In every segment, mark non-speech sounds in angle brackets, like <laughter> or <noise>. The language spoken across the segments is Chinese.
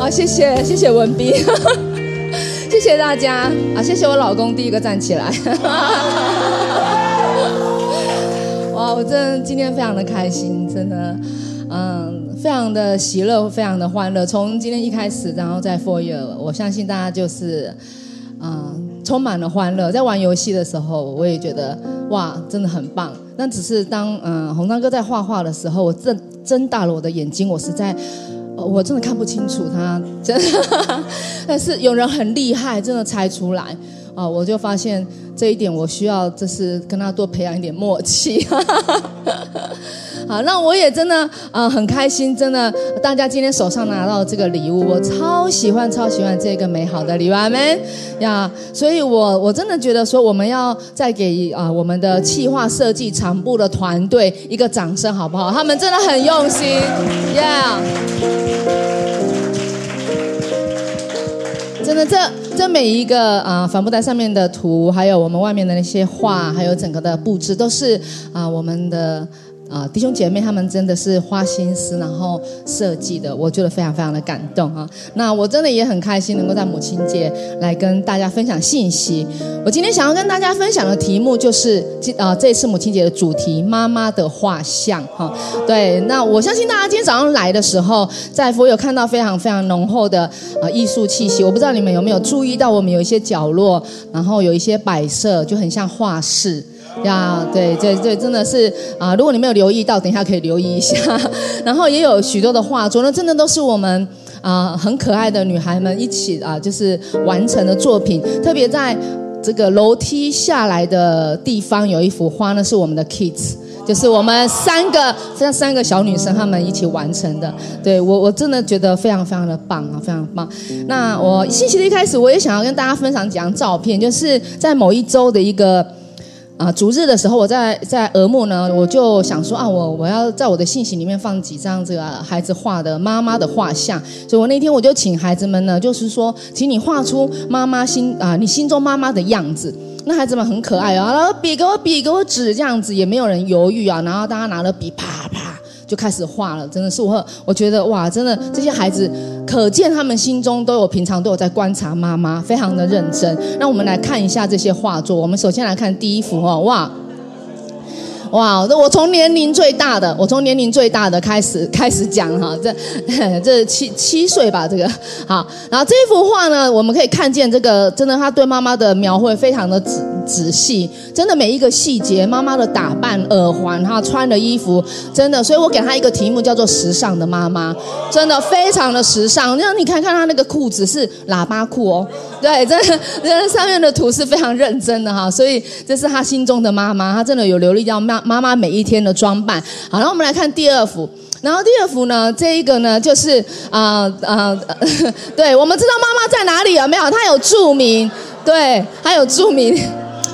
好，谢谢谢谢文斌，谢谢大家啊，谢谢我老公第一个站起来。哇，我真的今天非常的开心，真的，嗯，非常的喜乐，非常的欢乐。从今天一开始，然后在 For You，我相信大家就是，嗯，充满了欢乐。在玩游戏的时候，我也觉得哇，真的很棒。那只是当嗯红章哥在画画的时候，我睁睁大了我的眼睛，我实在。我真的看不清楚他，真的，但是有人很厉害，真的猜出来啊！我就发现这一点，我需要就是跟他多培养一点默契。哈哈哈好，那我也真的啊很开心，真的，大家今天手上拿到这个礼物，我超喜欢超喜欢这个美好的礼物们呀！所以我我真的觉得说，我们要再给啊我们的企划设计厂部的团队一个掌声，好不好？他们真的很用心，Yeah！真的，这这每一个啊帆布袋上面的图，还有我们外面的那些画，还有整个的布置，都是啊我们的。啊，弟兄姐妹，他们真的是花心思，然后设计的，我觉得非常非常的感动啊。那我真的也很开心，能够在母亲节来跟大家分享信息。我今天想要跟大家分享的题目就是，啊，这次母亲节的主题——妈妈的画像。哈，对。那我相信大家今天早上来的时候，在佛有看到非常非常浓厚的啊艺术气息。我不知道你们有没有注意到，我们有一些角落，然后有一些摆设，就很像画室。呀，对对对，真的是啊！如果你没有留意到，等一下可以留意一下。<laughs> 然后也有许多的画作，那真的都是我们啊很可爱的女孩们一起啊，就是完成的作品。特别在这个楼梯下来的地方有一幅画，呢是我们的 kids，就是我们三个这三个小女生她们一起完成的。对我我真的觉得非常非常的棒啊，非常棒。那我信息的一开始，我也想要跟大家分享几张照片，就是在某一周的一个。啊，逐日的时候，我在在额木呢，我就想说啊，我我要在我的信息里面放几张这个孩子画的妈妈的画像，所以我那天我就请孩子们呢，就是说，请你画出妈妈心啊，你心中妈妈的样子。那孩子们很可爱啊，然后笔给我笔给我纸这样子，也没有人犹豫啊，然后大家拿了笔啪啪。就开始画了，真的是我，我觉得哇，真的这些孩子，可见他们心中都有平常都有在观察妈妈，非常的认真。让我们来看一下这些画作。我们首先来看第一幅哦，哇。哇，那我从年龄最大的，我从年龄最大的开始开始讲哈，这 <laughs> 这七七岁吧，这个好。然后这幅画呢，我们可以看见这个，真的他对妈妈的描绘非常的仔仔细，真的每一个细节，妈妈的打扮、耳环，哈，穿的衣服，真的，所以我给他一个题目叫做“时尚的妈妈”，真的非常的时尚。让你看看他那个裤子是喇叭裤哦，对，这这 <laughs> 上面的图是非常认真的哈，所以这是他心中的妈妈，他真的有流利到妈。妈妈每一天的装扮，好，然后我们来看第二幅，然后第二幅呢，这一个呢，就是啊啊，<laughs> 对，我们知道妈妈在哪里有没有？她有注明，对，她有注明。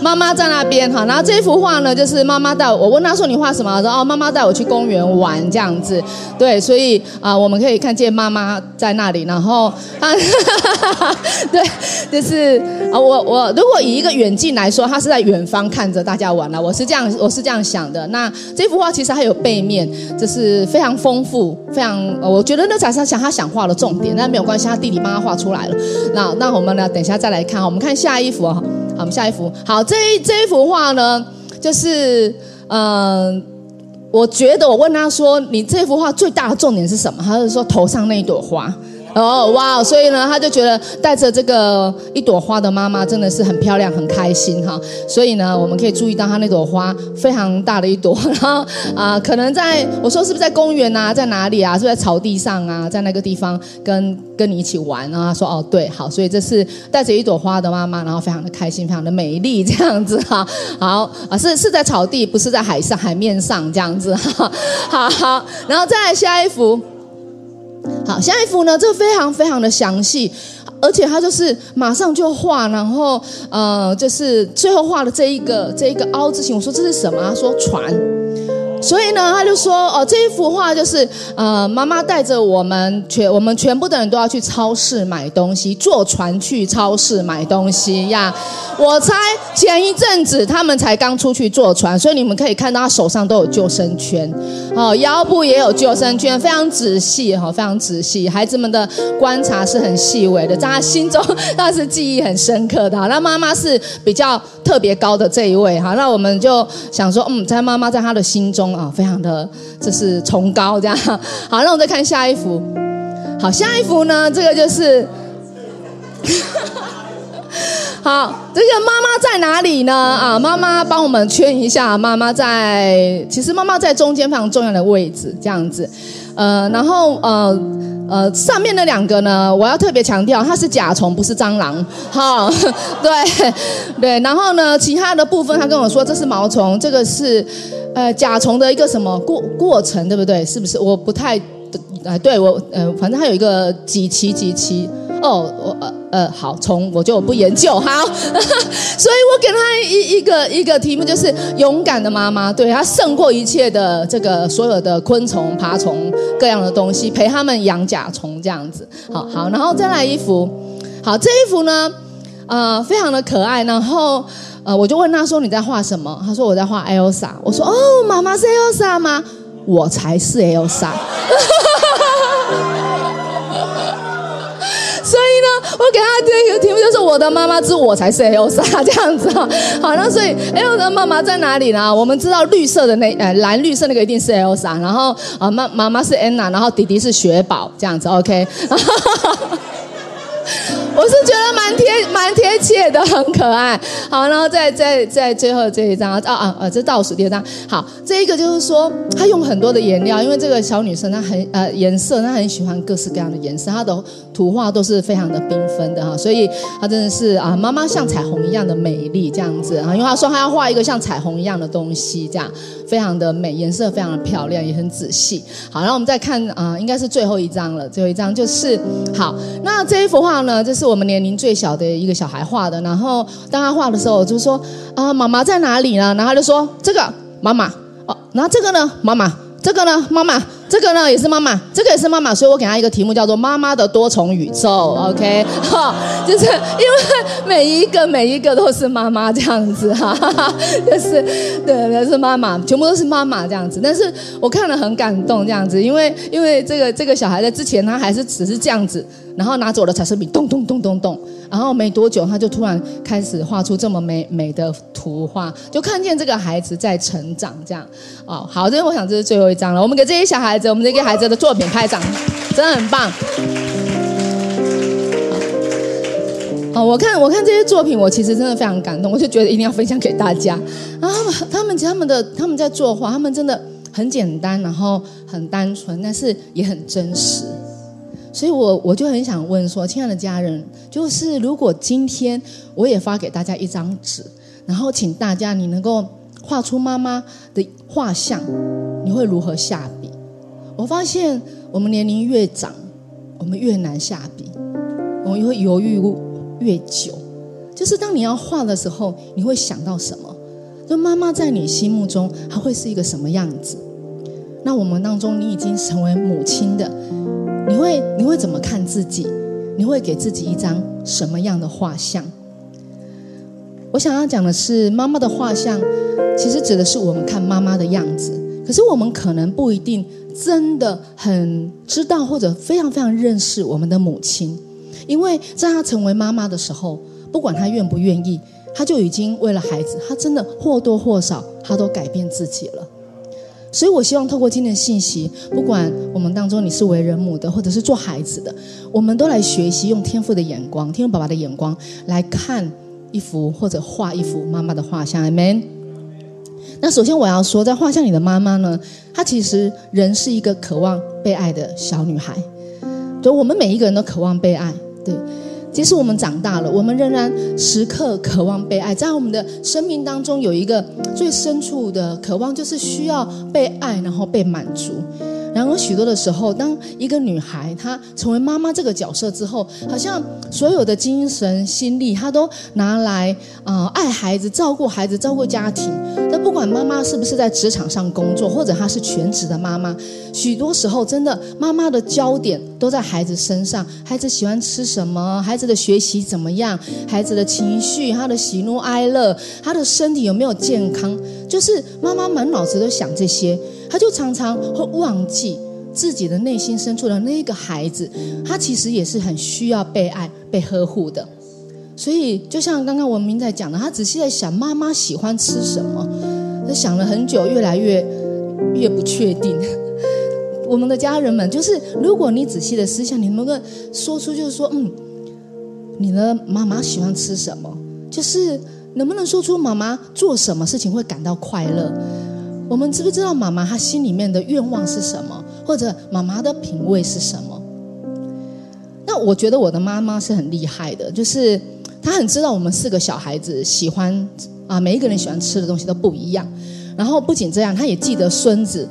妈妈在那边哈，然后这幅画呢，就是妈妈带我问他说你画什么？说哦，妈妈带我去公园玩这样子，对，所以啊，我们可以看见妈妈在那里，然后啊，对，就是啊，我我如果以一个远近来说，他是在远方看着大家玩了，我是这样我是这样想的。那这幅画其实还有背面，就是非常丰富，非常，我觉得那才是想他想画的重点，但没有关系，他弟弟帮他画出来了。那那我们呢，等一下再来看，我们看下一幅啊。好，我们下一幅。好，这一这一幅画呢，就是嗯，我觉得我问他说：“你这幅画最大的重点是什么？”他就说：“头上那一朵花。”哦，哇！所以呢，他就觉得带着这个一朵花的妈妈真的是很漂亮、很开心哈。所以呢，我们可以注意到他那朵花非常大的一朵，然后啊，可能在我说是不是在公园啊，在哪里啊？是不是在草地上啊？在那个地方跟跟你一起玩啊？说哦，对，好，所以这是带着一朵花的妈妈，然后非常的开心，非常的美丽这样子哈。好啊，是是在草地，不是在海上海面上这样子哈。好好，然后再来下一幅。好，下一幅呢？这个非常非常的详细，而且他就是马上就画，然后呃，就是最后画的这一个这一个凹字形。我说这是什么？他说船，所以呢，他就说哦，这一幅画就是呃，妈妈带着我们全我们全部的人都要去超市买东西，坐船去超市买东西呀。我猜前一阵子他们才刚出去坐船，所以你们可以看到他手上都有救生圈，哦，腰部也有救生圈，非常仔细哈，非常仔细。孩子们的观察是很细微的，在他心中 <laughs> 那是记忆很深刻的。那妈妈是比较特别高的这一位哈，那我们就想说，嗯，在妈妈在他的心中啊，非常的这是崇高这样。<laughs> 好，那我们再看下一幅。好，下一幅呢，这个就是。<laughs> 好，这个妈妈在哪里呢？啊，妈妈帮我们圈一下。妈妈在，其实妈妈在中间非常重要的位置，这样子。呃，然后呃呃，上面那两个呢，我要特别强调，它是甲虫，不是蟑螂。好，<laughs> 对对。然后呢，其他的部分，他跟我说这是毛虫，这个是呃甲虫的一个什么过过程，对不对？是不是？我不太，呃，对我呃，反正它有一个几期几期。哦，我呃呃好，从我就不研究好，<laughs> 所以我给他一一个一个题目，就是勇敢的妈妈，对她胜过一切的这个所有的昆虫、爬虫各样的东西，陪他们养甲虫这样子，好好，然后再来一幅，好这一幅呢，呃非常的可爱，然后呃我就问他说你在画什么？他说我在画 Elsa，我说哦妈妈是 Elsa 吗？我才是 Elsa。呢，我给他这个题目就是“我的妈妈之我才是 Elsa” 这样子哈。<laughs> 好，那所以 Elsa 的妈妈在哪里呢？我们知道绿色的那呃蓝绿色那个一定是 Elsa，然后啊妈妈妈是 Anna，然后弟弟是雪宝这样子。OK。<laughs> 我是觉得蛮贴蛮贴切的，很可爱。好，然后再再再最后这一张啊啊啊，这倒数第二张。好，这一个就是说，他用很多的颜料，因为这个小女生她很呃颜色，她很喜欢各式各样的颜色，她的图画都是非常的缤纷的哈，所以她真的是啊，妈妈像彩虹一样的美丽这样子啊。因为她说她要画一个像彩虹一样的东西，这样非常的美，颜色非常的漂亮，也很仔细。好，然后我们再看啊，应该是最后一张了，最后一张就是好。那这一幅画呢，就是。我们年龄最小的一个小孩画的，然后当他画的时候，我就说啊，妈妈在哪里呢？然后他就说这个妈妈哦，然后这个呢，妈妈，这个呢，妈妈，这个呢也是妈妈，这个也是妈妈，所以我给她一个题目叫做《妈妈的多重宇宙》。OK，哈，就是因为每一个每一个都是妈妈这样子哈，<laughs> 就是对，都是妈妈，全部都是妈妈这样子。但是我看了很感动这样子，因为因为这个这个小孩在之前他还是只是这样子。然后拿走了彩色笔，咚咚咚咚咚，然后没多久，他就突然开始画出这么美美的图画，就看见这个孩子在成长，这样哦，好，这我想这是最后一张了。我们给这些小孩子，我们这些孩子的作品拍掌，真的很棒。好，我看我看这些作品，我其实真的非常感动，我就觉得一定要分享给大家。然后他们他们的他们在作画，他们真的很简单，然后很单纯，但是也很真实。所以，我我就很想问说，亲爱的家人，就是如果今天我也发给大家一张纸，然后请大家你能够画出妈妈的画像，你会如何下笔？我发现我们年龄越长，我们越难下笔，我们会犹豫越久。就是当你要画的时候，你会想到什么？就妈妈在你心目中她会是一个什么样子？那我们当中，你已经成为母亲的。你会你会怎么看自己？你会给自己一张什么样的画像？我想要讲的是，妈妈的画像其实指的是我们看妈妈的样子。可是我们可能不一定真的很知道或者非常非常认识我们的母亲，因为在她成为妈妈的时候，不管她愿不愿意，她就已经为了孩子，她真的或多或少，她都改变自己了。所以，我希望透过今天的信息，不管我们当中你是为人母的，或者是做孩子的，我们都来学习用天赋的眼光、天赋爸爸的眼光来看一幅或者画一幅妈妈的画像。Amen。那首先我要说，在画像里的妈妈呢，她其实人是一个渴望被爱的小女孩。对，我们每一个人都渴望被爱。对。即使我们长大了，我们仍然时刻渴望被爱。在我们的生命当中，有一个最深处的渴望，就是需要被爱，然后被满足。然而，许多的时候，当一个女孩她成为妈妈这个角色之后，好像所有的精神心力，她都拿来啊爱孩子、照顾孩子、照顾家庭。那不管妈妈是不是在职场上工作，或者她是全职的妈妈，许多时候真的妈妈的焦点都在孩子身上。孩子喜欢吃什么？孩子的学习怎么样？孩子的情绪、他的喜怒哀乐、他的身体有没有健康？就是妈妈满脑子都想这些。她就常常会忘记自己的内心深处的那个孩子，他其实也是很需要被爱、被呵护的。所以，就像刚刚文明在讲的，他仔细在想妈妈喜欢吃什么，他想了很久，越来越越不确定。<laughs> 我们的家人们，就是如果你仔细的思想，你能够说出，就是说，嗯，你的妈妈喜欢吃什么？就是能不能说出妈妈做什么事情会感到快乐？我们知不知道妈妈她心里面的愿望是什么，或者妈妈的品味是什么？那我觉得我的妈妈是很厉害的，就是她很知道我们四个小孩子喜欢啊，每一个人喜欢吃的东西都不一样。然后不仅这样，她也记得孙子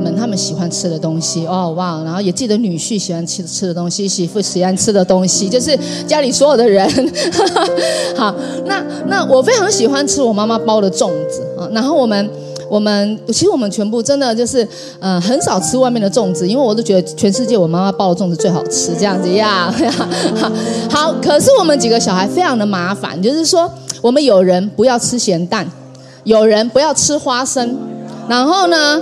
们他们喜欢吃的东西哦哇，然后也记得女婿喜欢吃吃的东西，媳妇喜欢吃的东西，就是家里所有的人。<laughs> 好，那那我非常喜欢吃我妈妈包的粽子啊，然后我们。我们其实我们全部真的就是，呃，很少吃外面的粽子，因为我都觉得全世界我妈妈包的粽子最好吃，这样子呀。好，可是我们几个小孩非常的麻烦，就是说我们有人不要吃咸蛋，有人不要吃花生，然后呢，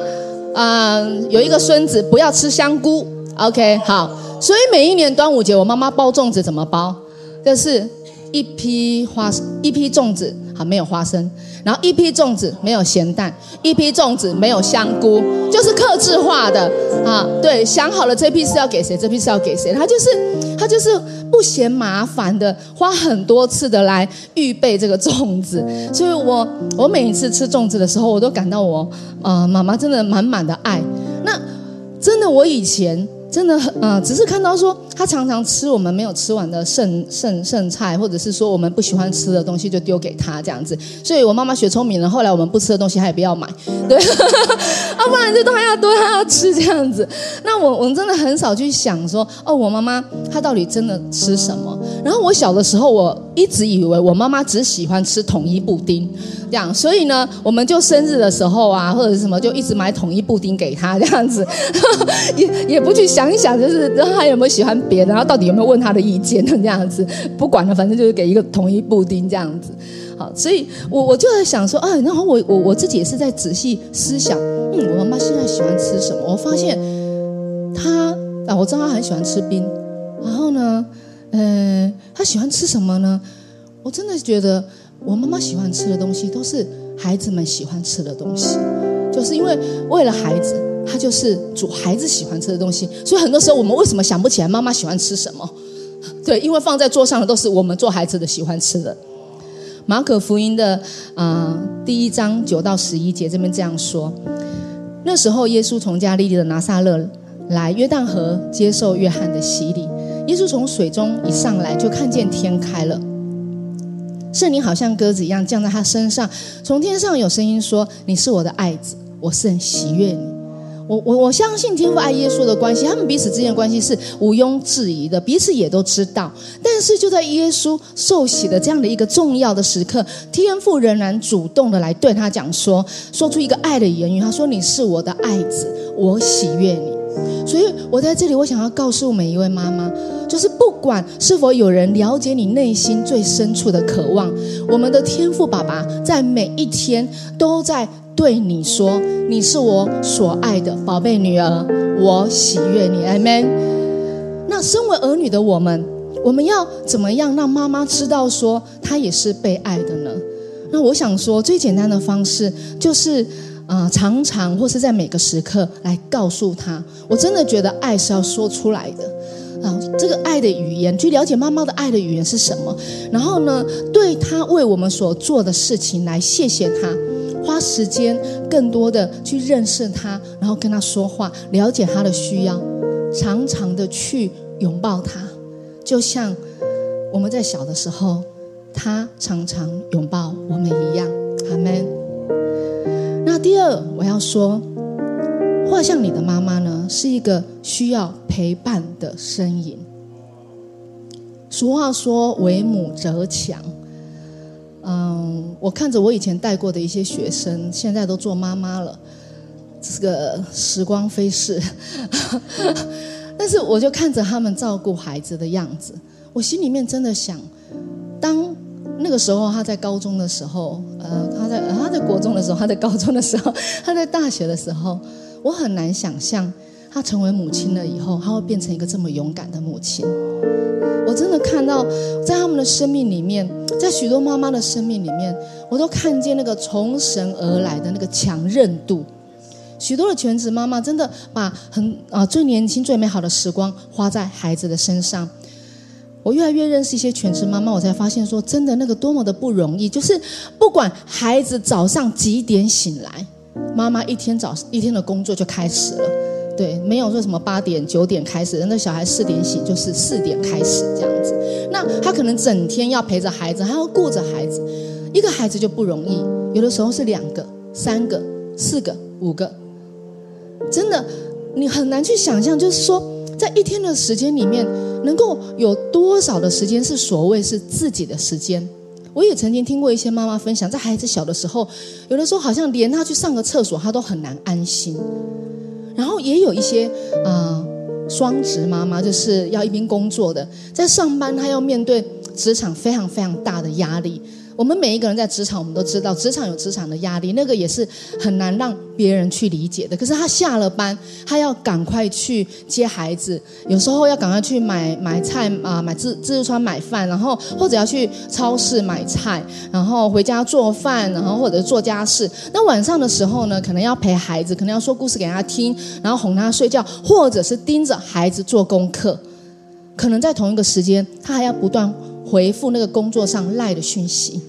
嗯，有一个孙子不要吃香菇。OK，好，所以每一年端午节我妈妈包粽子怎么包？就是一批花，一批粽子。好没有花生，然后一批粽子没有咸蛋，一批粽子没有香菇，就是克制化的啊。对，想好了这批是要给谁，这批是要给谁，他就是他就是不嫌麻烦的，花很多次的来预备这个粽子。所以我我每一次吃粽子的时候，我都感到我啊妈妈真的满满的爱。那真的我以前。真的很啊，只是看到说他常常吃我们没有吃完的剩剩剩菜，或者是说我们不喜欢吃的东西就丢给他这样子。所以我妈妈学聪明了，后来我们不吃的东西她也不要买，对，要 <laughs> 不然就都还要都还要吃这样子。那我我们真的很少去想说哦，我妈妈她到底真的吃什么？然后我小的时候我一直以为我妈妈只喜欢吃统一布丁，这样，所以呢，我们就生日的时候啊或者是什么就一直买统一布丁给她这样子，<laughs> 也也不去想。一想，就是她有没有喜欢别的，然后到底有没有问他的意见这样子，不管了，反正就是给一个统一布丁这样子。好，所以我我就在想说，啊，然后我我我自己也是在仔细思想，嗯，我妈妈现在喜欢吃什么？我发现她啊，我知道她很喜欢吃冰，然后呢，呃，她喜欢吃什么呢？我真的觉得我妈妈喜欢吃的东西都是孩子们喜欢吃的东西，就是因为为了孩子。他就是煮孩子喜欢吃的东西，所以很多时候我们为什么想不起来妈妈喜欢吃什么？对，因为放在桌上的都是我们做孩子的喜欢吃的。马可福音的啊第一章九到十一节这边这样说：那时候耶稣从加利利的拿撒勒来约旦河接受约翰的洗礼。耶稣从水中一上来就看见天开了，圣灵好像鸽子一样降在他身上。从天上有声音说：“你是我的爱子，我是很喜悦你。”我我我相信天父爱耶稣的关系，他们彼此之间的关系是毋庸置疑的，彼此也都知道。但是就在耶稣受洗的这样的一个重要的时刻，天父仍然主动的来对他讲说，说出一个爱的言语。他说：“你是我的爱子，我喜悦你。”所以，我在这里，我想要告诉每一位妈妈，就是不管是否有人了解你内心最深处的渴望，我们的天赋爸爸在每一天都在。对你说，你是我所爱的宝贝女儿，我喜悦你，Amen。那身为儿女的我们，我们要怎么样让妈妈知道说她也是被爱的呢？那我想说，最简单的方式就是，啊，常常或是在每个时刻来告诉他，我真的觉得爱是要说出来的啊。这个爱的语言，去了解妈妈的爱的语言是什么，然后呢，对他为我们所做的事情来谢谢他。花时间更多的去认识他，然后跟他说话，了解他的需要，常常的去拥抱他，就像我们在小的时候，他常常拥抱我们一样。阿门。那第二，我要说，画像里的妈妈呢，是一个需要陪伴的身影。俗话说“为母则强”，嗯，我看着我以前带过的一些学生，现在都做妈妈了，这个时光飞逝，<laughs> 但是我就看着他们照顾孩子的样子，我心里面真的想，当那个时候他在高中的时候，呃，他在他在国中的时候，他在高中的时候，他在大学的时候，我很难想象他成为母亲了以后，他会变成一个这么勇敢的母亲。我真的看到，在他们的生命里面，在许多妈妈的生命里面，我都看见那个从神而来的那个强韧度。许多的全职妈妈真的把很啊最年轻、最美好的时光花在孩子的身上。我越来越认识一些全职妈妈，我才发现说，真的那个多么的不容易。就是不管孩子早上几点醒来，妈妈一天早一天的工作就开始了。对，没有说什么八点九点开始，那小孩四点醒，就是四点开始这样子。那他可能整天要陪着孩子，还要顾着孩子，一个孩子就不容易。有的时候是两个、三个、四个、五个，真的你很难去想象，就是说在一天的时间里面，能够有多少的时间是所谓是自己的时间。我也曾经听过一些妈妈分享，在孩子小的时候，有的时候好像连他去上个厕所，他都很难安心。然后也有一些啊，双职妈妈就是要一边工作的，在上班，她要面对职场非常非常大的压力。我们每一个人在职场，我们都知道职场有职场的压力，那个也是很难让别人去理解的。可是他下了班，他要赶快去接孩子，有时候要赶快去买买菜啊，买自自助餐买饭，然后或者要去超市买菜，然后回家做饭，然后或者做家事。那晚上的时候呢，可能要陪孩子，可能要说故事给他听，然后哄他睡觉，或者是盯着孩子做功课。可能在同一个时间，他还要不断回复那个工作上赖的讯息。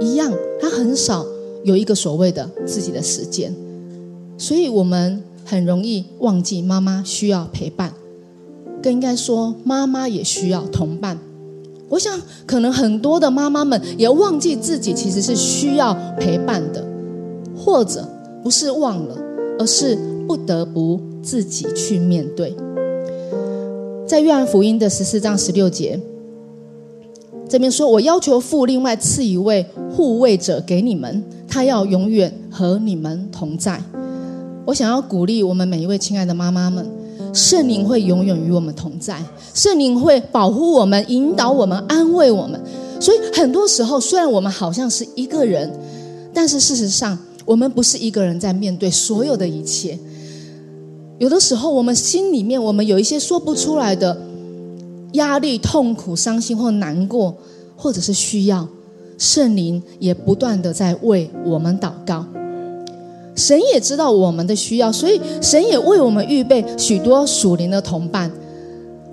一样，他很少有一个所谓的自己的时间，所以我们很容易忘记妈妈需要陪伴，更应该说妈妈也需要同伴。我想，可能很多的妈妈们也忘记自己其实是需要陪伴的，或者不是忘了，而是不得不自己去面对。在约翰福音的十四章十六节。这边说，我要求父另外赐一位护卫者给你们，他要永远和你们同在。我想要鼓励我们每一位亲爱的妈妈们，圣灵会永远与我们同在，圣灵会保护我们、引导我们、安慰我们。所以很多时候，虽然我们好像是一个人，但是事实上，我们不是一个人在面对所有的一切。有的时候，我们心里面我们有一些说不出来的。压力、痛苦、伤心或难过，或者是需要，圣灵也不断的在为我们祷告。神也知道我们的需要，所以神也为我们预备许多属灵的同伴。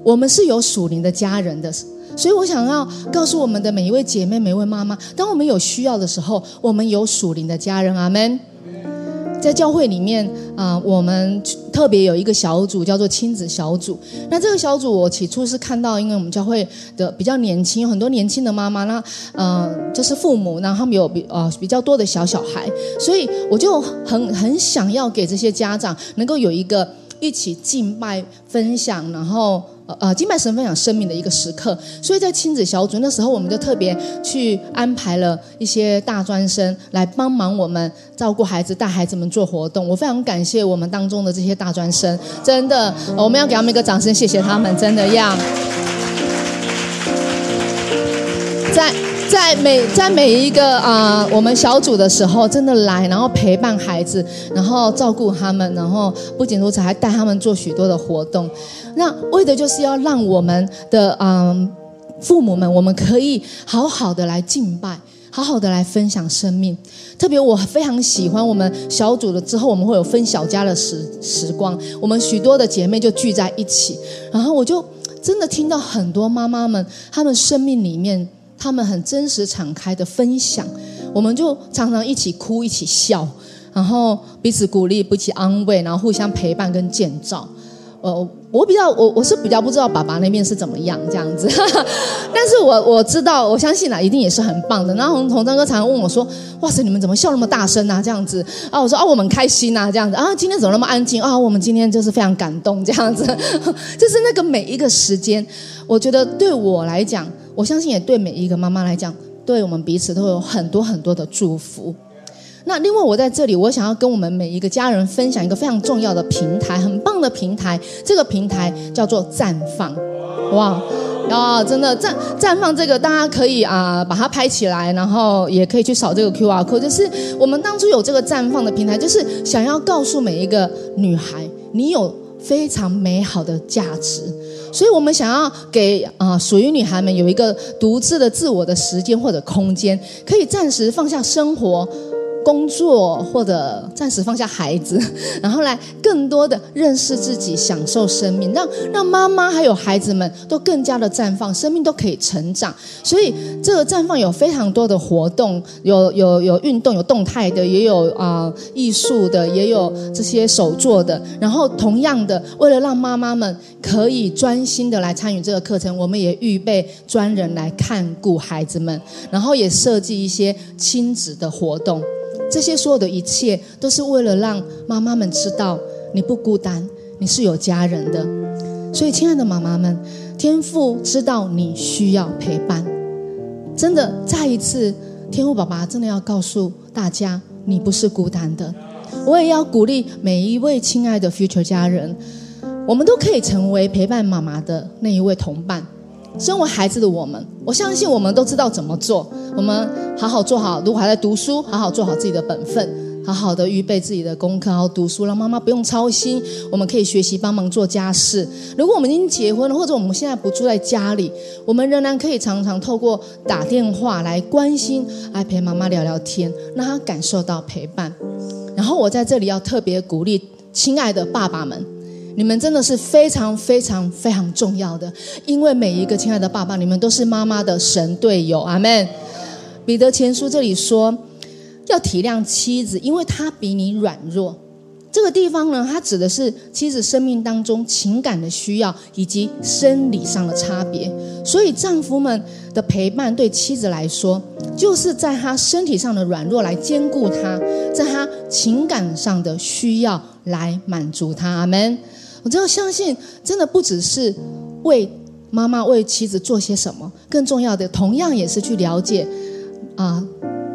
我们是有属灵的家人的，所以我想要告诉我们的每一位姐妹、每一位妈妈，当我们有需要的时候，我们有属灵的家人。阿门。在教会里面啊，我们特别有一个小组叫做亲子小组。那这个小组我起初是看到，因为我们教会的比较年轻，有很多年轻的妈妈，那嗯，就是父母，然后他们有比呃比较多的小小孩，所以我就很很想要给这些家长能够有一个一起敬拜分享，然后。呃，金麦神分享生命的一个时刻，所以在亲子小组那时候，我们就特别去安排了一些大专生来帮忙我们照顾孩子、带孩子们做活动。我非常感谢我们当中的这些大专生，真的，我们要给他们一个掌声，谢谢他们，真的要在。在每在每一个啊，我们小组的时候，真的来，然后陪伴孩子，然后照顾他们，然后不仅如此，还带他们做许多的活动。那为的就是要让我们的嗯父母们，我们可以好好的来敬拜，好好的来分享生命。特别我非常喜欢我们小组了之后，我们会有分小家的时时光，我们许多的姐妹就聚在一起，然后我就真的听到很多妈妈们，她们生命里面。他们很真实、敞开的分享，我们就常常一起哭、一起笑，然后彼此鼓励、彼此安慰，然后互相陪伴跟建造。呃，我比较我我是比较不知道爸爸那边是怎么样这样子，<laughs> 但是我我知道我相信啊，一定也是很棒的。然后洪洪章哥常常问我说：“哇塞，你们怎么笑那么大声啊？”这样子啊，我说：“啊，我们开心啊，这样子啊，今天怎么那么安静啊？我们今天就是非常感动这样子，<laughs> 就是那个每一个时间，我觉得对我来讲，我相信也对每一个妈妈来讲，对我们彼此都有很多很多的祝福。”那另外，我在这里，我想要跟我们每一个家人分享一个非常重要的平台，很棒的平台。这个平台叫做绽放，哇，啊，真的绽绽放这个，大家可以啊把它拍起来，然后也可以去扫这个 Q R code。就是我们当初有这个绽放的平台，就是想要告诉每一个女孩，你有非常美好的价值，所以我们想要给啊属于女孩们有一个独自的自我的时间或者空间，可以暂时放下生活。工作或者暂时放下孩子，<laughs> 然后来更多的认识自己，享受生命，让让妈妈还有孩子们都更加的绽放，生命都可以成长。所以这个绽放有非常多的活动，有有有运动，有动态的，也有啊艺术的，也有这些手作的。然后同样的，为了让妈妈们可以专心的来参与这个课程，我们也预备专人来看顾孩子们，然后也设计一些亲子的活动。这些所有的一切，都是为了让妈妈们知道你不孤单，你是有家人的。所以，亲爱的妈妈们，天父知道你需要陪伴。真的，再一次，天父爸爸真的要告诉大家，你不是孤单的。我也要鼓励每一位亲爱的 future 家人，我们都可以成为陪伴妈妈的那一位同伴。身为孩子的我们，我相信我们都知道怎么做。我们好好做好，如果还在读书，好好做好自己的本分，好好的预备自己的功课，好好读书，让妈妈不用操心。我们可以学习帮忙做家事。如果我们已经结婚了，或者我们现在不住在家里，我们仍然可以常常透过打电话来关心，来陪妈妈聊聊天，让她感受到陪伴。然后我在这里要特别鼓励亲爱的爸爸们。你们真的是非常非常非常重要的，因为每一个亲爱的爸爸，你们都是妈妈的神队友。阿门。彼得前书这里说，要体谅妻子，因为她比你软弱。这个地方呢，它指的是妻子生命当中情感的需要以及生理上的差别。所以丈夫们的陪伴对妻子来说，就是在她身体上的软弱来兼顾她，在她情感上的需要来满足她。阿门。我只要相信，真的不只是为妈妈、为妻子做些什么，更重要的，同样也是去了解啊，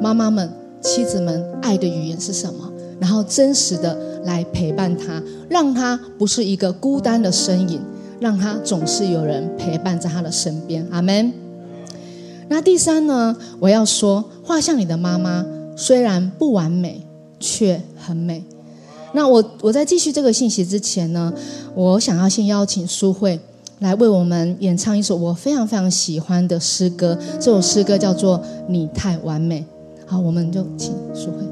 妈妈们、妻子们爱的语言是什么，然后真实的来陪伴他，让他不是一个孤单的身影，让他总是有人陪伴在他的身边。阿门。那第三呢，我要说，画像里的妈妈虽然不完美，却很美。那我我在继续这个信息之前呢，我想要先邀请苏慧来为我们演唱一首我非常非常喜欢的诗歌，这首诗歌叫做《你太完美》。好，我们就请苏慧。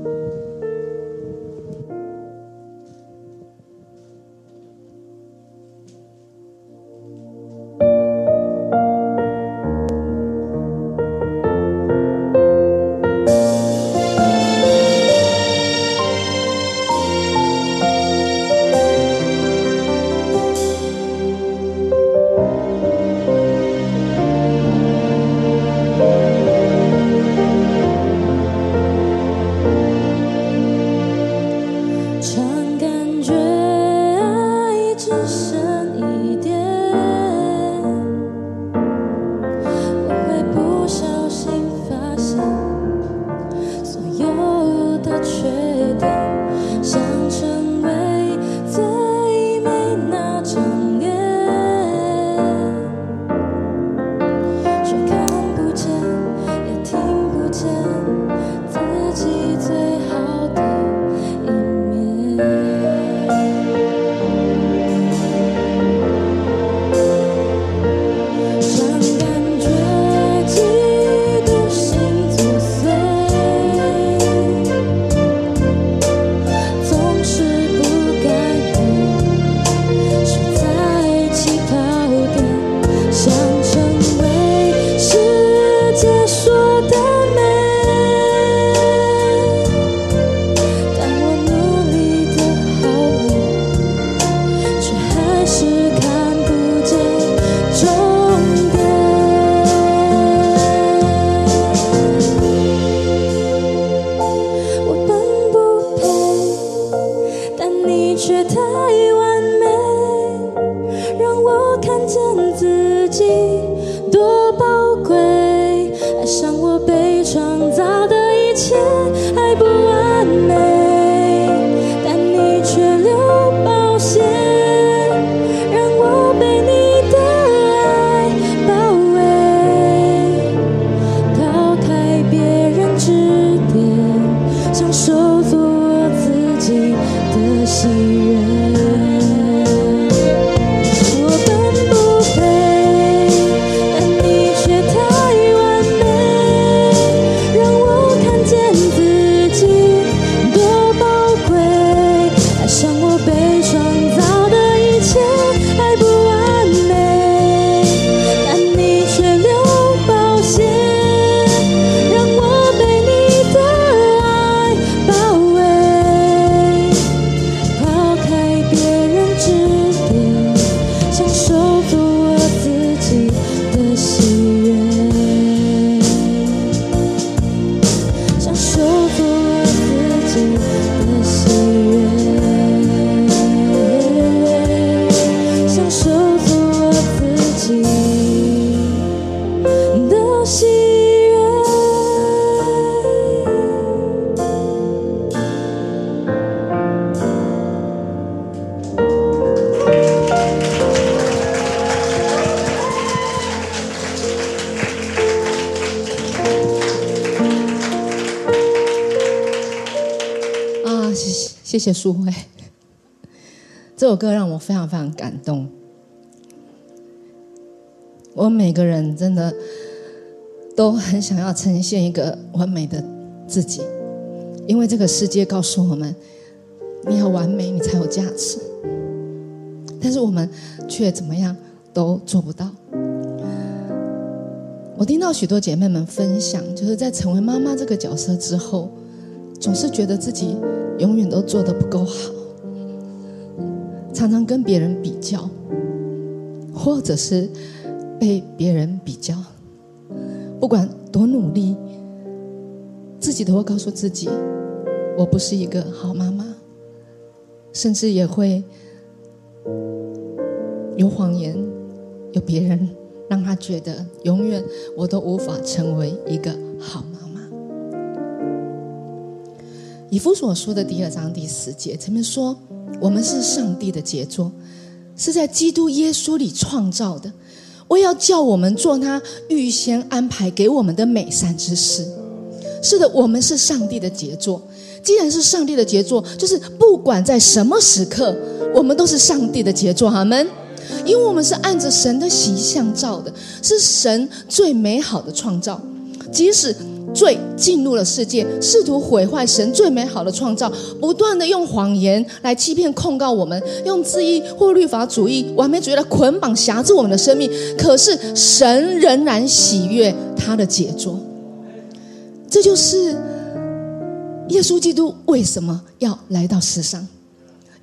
谢淑慧。<laughs> 这首歌让我非常非常感动。我每个人真的都很想要呈现一个完美的自己，因为这个世界告诉我们，你要完美，你才有价值。但是我们却怎么样都做不到。我听到许多姐妹们分享，就是在成为妈妈这个角色之后，总是觉得自己永远都做得不够好，常常跟别人比较，或者是被别人比较。不管多努力，自己都会告诉自己，我不是一个好妈妈，甚至也会有谎言，有别人。让他觉得永远我都无法成为一个好以弗所说的第二章第十节，前面说我们是上帝的杰作，是在基督耶稣里创造的，我要叫我们做他预先安排给我们的美善之事。是的，我们是上帝的杰作。既然是上帝的杰作，就是不管在什么时刻，我们都是上帝的杰作。阿门。因为我们是按着神的形象造的，是神最美好的创造。即使罪进入了世界，试图毁坏神最美好的创造，不断的用谎言来欺骗、控告我们，用自义或律法主义、完美主义来捆绑、辖制我们的生命。可是神仍然喜悦他的杰作。这就是耶稣基督为什么要来到世上。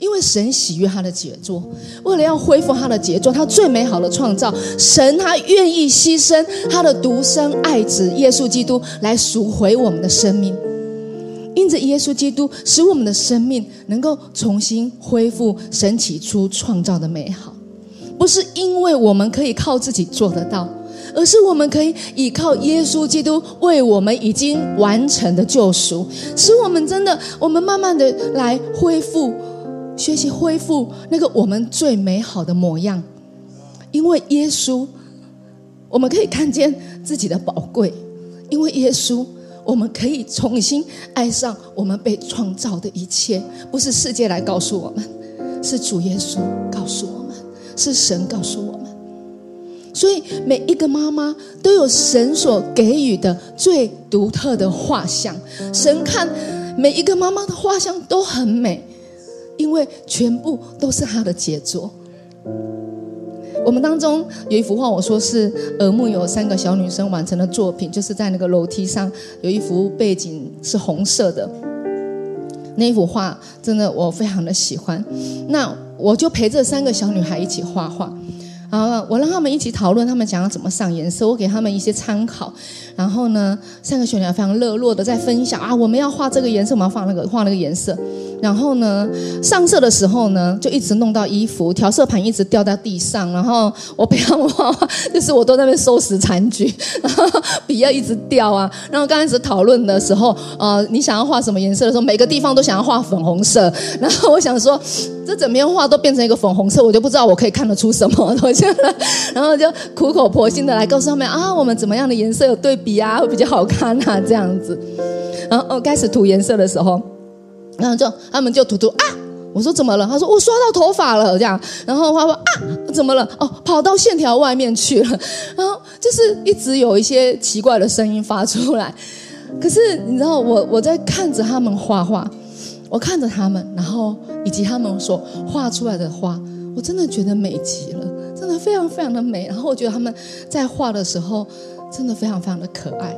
因为神喜悦他的杰作，为了要恢复他的杰作，他最美好的创造，神他愿意牺牲他的独生爱子耶稣基督来赎回我们的生命。因着耶稣基督，使我们的生命能够重新恢复神起初创造的美好，不是因为我们可以靠自己做得到，而是我们可以依靠耶稣基督为我们已经完成的救赎，使我们真的，我们慢慢的来恢复。学习恢复那个我们最美好的模样，因为耶稣，我们可以看见自己的宝贵；因为耶稣，我们可以重新爱上我们被创造的一切。不是世界来告诉我们，是主耶稣告诉我们，是神告诉我们。所以每一个妈妈都有神所给予的最独特的画像。神看每一个妈妈的画像都很美。因为全部都是他的杰作。我们当中有一幅画，我说是耳目有三个小女生完成的作品，就是在那个楼梯上有一幅背景是红色的那一幅画，真的我非常的喜欢。那我就陪这三个小女孩一起画画。啊，我让他们一起讨论，他们想要怎么上颜色，我给他们一些参考。然后呢，三个小女孩非常热络的在分享啊，我们要画这个颜色，我们要画那个画那个颜色。然后呢，上色的时候呢，就一直弄到衣服，调色盘一直掉在地上。然后我陪他们画画，就是我都在那边收拾残局，笔要一直掉啊。然后刚开始讨论的时候，呃，你想要画什么颜色的时候，每个地方都想要画粉红色。然后我想说，这整面画都变成一个粉红色，我就不知道我可以看得出什么。然后就 <laughs> 苦口婆心的来告诉他们啊，我们怎么样的颜色有对比啊，会比较好看啊，这样子。然后开始涂颜色的时候，然后就他们就涂涂啊，我说怎么了？他说我刷到头发了，这样。然后他说啊，怎么了？哦，跑到线条外面去了。然后就是一直有一些奇怪的声音发出来。可是你知道，我我在看着他们画画，我看着他们，然后以及他们所画出来的画，我真的觉得美极了。真的非常非常的美，然后我觉得他们在画的时候，真的非常非常的可爱。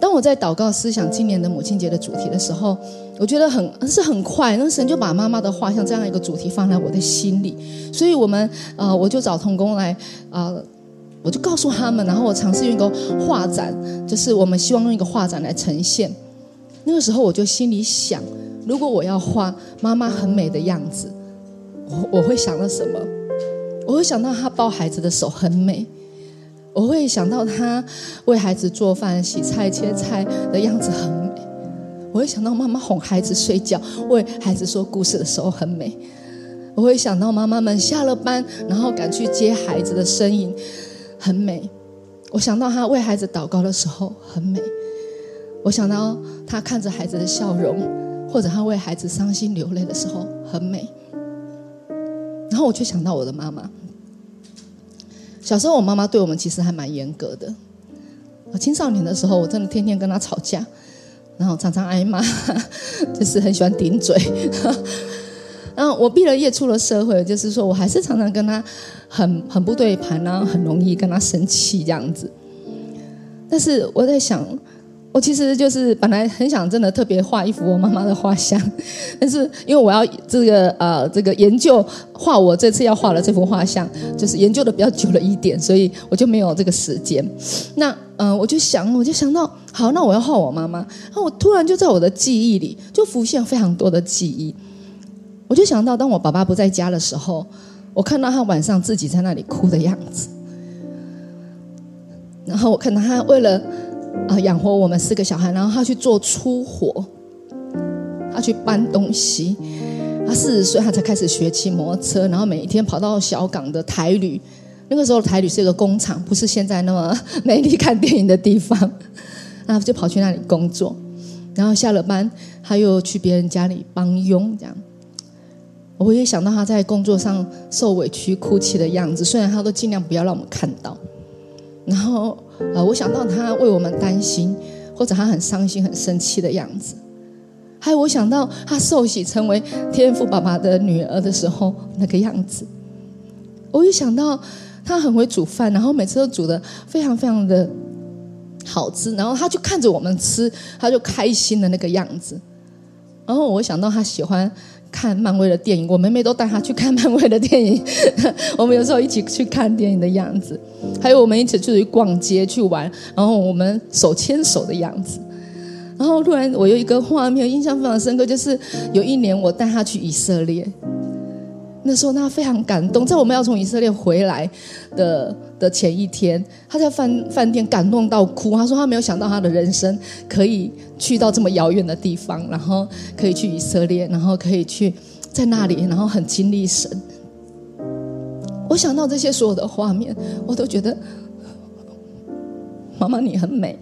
当我在祷告思想今年的母亲节的主题的时候，我觉得很是很快，那个神就把妈妈的画像这样一个主题放在我的心里，所以我们呃，我就找童工来啊，我就告诉他们，然后我尝试用一个画展，就是我们希望用一个画展来呈现。那个时候我就心里想，如果我要画妈妈很美的样子，我我会想到什么？我会想到她抱孩子的手很美，我会想到他为孩子做饭、洗菜、切菜的样子很美，我会想到妈妈哄孩子睡觉、为孩子说故事的时候很美，我会想到妈妈们下了班然后赶去接孩子的身影很美，我想到他为孩子祷告的时候很美，我想到他看着孩子的笑容或者他为孩子伤心流泪的时候很美。然后我就想到我的妈妈。小时候我妈妈对我们其实还蛮严格的。我青少年的时候，我真的天天跟她吵架，然后常常挨骂，<laughs> 就是很喜欢顶嘴。<laughs> 然后我毕了业出了社会，就是说我还是常常跟她很很不对盘然后很容易跟她生气这样子。但是我在想。我其实就是本来很想真的特别画一幅我妈妈的画像，但是因为我要这个呃这个研究画我这次要画的这幅画像，就是研究的比较久了一点，所以我就没有这个时间。那嗯，我就想，我就想到，好，那我要画我妈妈。那我突然就在我的记忆里就浮现非常多的记忆。我就想到，当我爸爸不在家的时候，我看到他晚上自己在那里哭的样子，然后我看到他为了。啊，养活我们四个小孩，然后他去做粗活，他去搬东西。他四十岁，他才开始学骑摩托车，然后每一天跑到小港的台旅。那个时候台旅是一个工厂，不是现在那么 <laughs> 美丽看电影的地方。然后就跑去那里工作，然后下了班，他又去别人家里帮佣。这样，我也想到他在工作上受委屈、哭泣的样子，虽然他都尽量不要让我们看到。然后，呃，我想到他为我们担心，或者他很伤心、很生气的样子；还有，我想到他受洗成为天父爸爸的女儿的时候那个样子。我一想到他很会煮饭，然后每次都煮的非常非常的好吃，然后他就看着我们吃，他就开心的那个样子。然后我想到他喜欢。看漫威的电影，我妹妹都带她去看漫威的电影。<laughs> 我们有时候一起去看电影的样子，还有我们一起出去逛街去玩，然后我们手牵手的样子。然后突然我有一个画面印象非常深刻，就是有一年我带她去以色列。那时候他非常感动，在我们要从以色列回来的的前一天，他在饭饭店感动到哭。他说他没有想到他的人生可以去到这么遥远的地方，然后可以去以色列，然后可以去在那里，然后很经历神。我想到这些所有的画面，我都觉得妈妈你很美。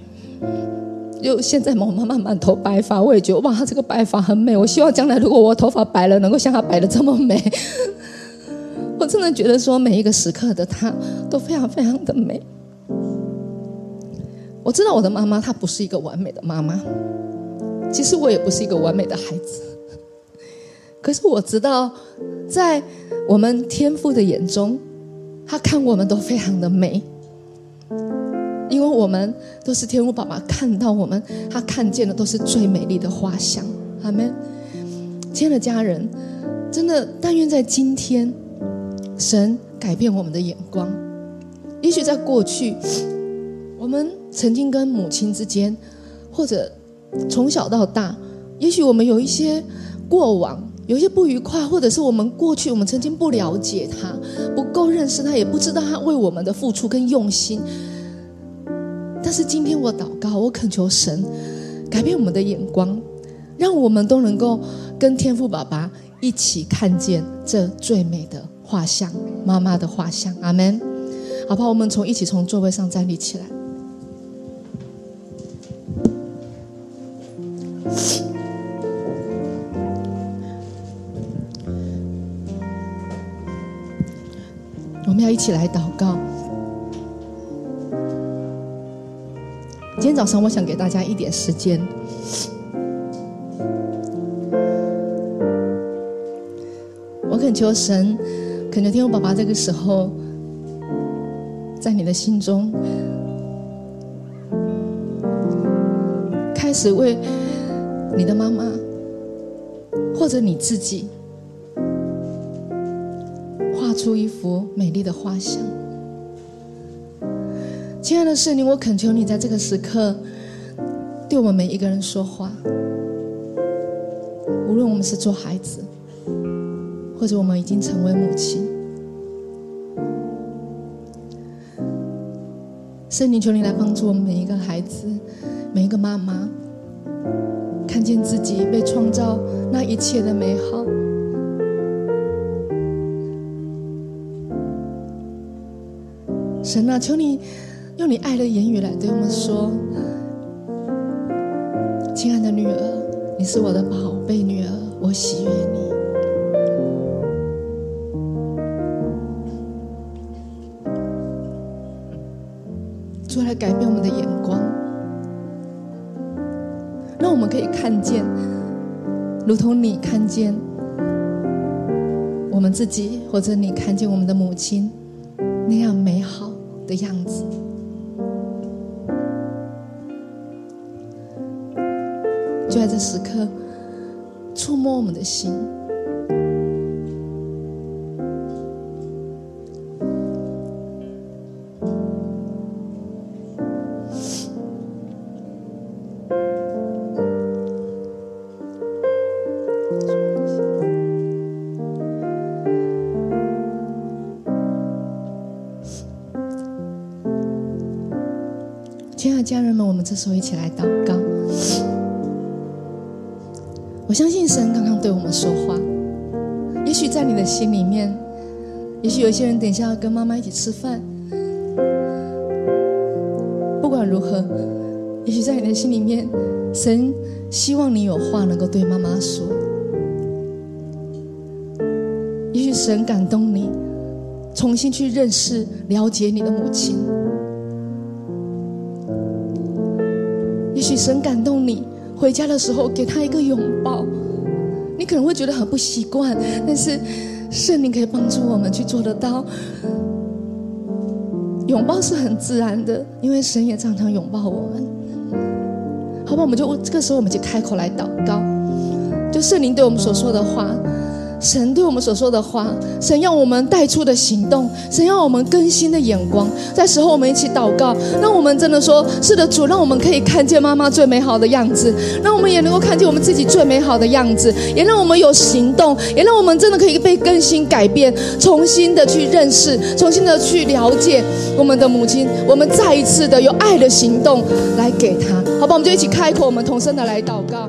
就现在，我妈妈满头白发，我也觉得哇，她这个白发很美。我希望将来如果我头发白了，能够像她白的这么美。我真的觉得说，每一个时刻的她都非常非常的美。我知道我的妈妈她不是一个完美的妈妈，其实我也不是一个完美的孩子。可是我知道，在我们天父的眼中，他看我们都非常的美。因为我们都是天父爸爸看到我们，他看见的都是最美丽的花香。阿门。亲爱的家人，真的但愿在今天，神改变我们的眼光。也许在过去，我们曾经跟母亲之间，或者从小到大，也许我们有一些过往，有一些不愉快，或者是我们过去我们曾经不了解他，不够认识他，也不知道他为我们的付出跟用心。但是今天我祷告，我恳求神改变我们的眼光，让我们都能够跟天父爸爸一起看见这最美的画像——妈妈的画像。阿门。好不好？我们从一起从座位上站立起来。我们要一起来祷告。今天早上，我想给大家一点时间。我恳求神，恳求天父爸爸，这个时候，在你的心中，开始为你的妈妈，或者你自己，画出一幅美丽的画像。亲爱的圣灵，我恳求你在这个时刻对我们每一个人说话。无论我们是做孩子，或者我们已经成为母亲，圣灵，求你来帮助我们每一个孩子，每一个妈妈，看见自己被创造那一切的美好。神啊，求你。用你爱的言语来对我们说：“亲爱的女儿，你是我的宝贝女儿，我喜悦你。改变我们的眼光，让我们可以看见，如同你看见我们自己，或者你看见我们的母亲那样美好的样子。就在这时刻，触摸我们的心。家人们，我们这时候一起来祷告。我相信神刚刚对我们说话，也许在你的心里面，也许有些人等一下要跟妈妈一起吃饭。不管如何，也许在你的心里面，神希望你有话能够对妈妈说。也许神感动你，重新去认识、了解你的母亲。神感动你。回家的时候，给他一个拥抱。你可能会觉得很不习惯，但是圣灵可以帮助我们去做得到。拥抱是很自然的，因为神也常常拥抱我们。好吧，我们就这个时候，我们就开口来祷告，就圣灵对我们所说的话。神对我们所说的话，神要我们带出的行动，神要我们更新的眼光，在时候我们一起祷告，让我们真的说：是的，主，让我们可以看见妈妈最美好的样子，让我们也能够看见我们自己最美好的样子，也让我们有行动，也让我们真的可以被更新改变，重新的去认识，重新的去了解我们的母亲，我们再一次的有爱的行动来给她，好吧？我们就一起开口，我们同声的来祷告。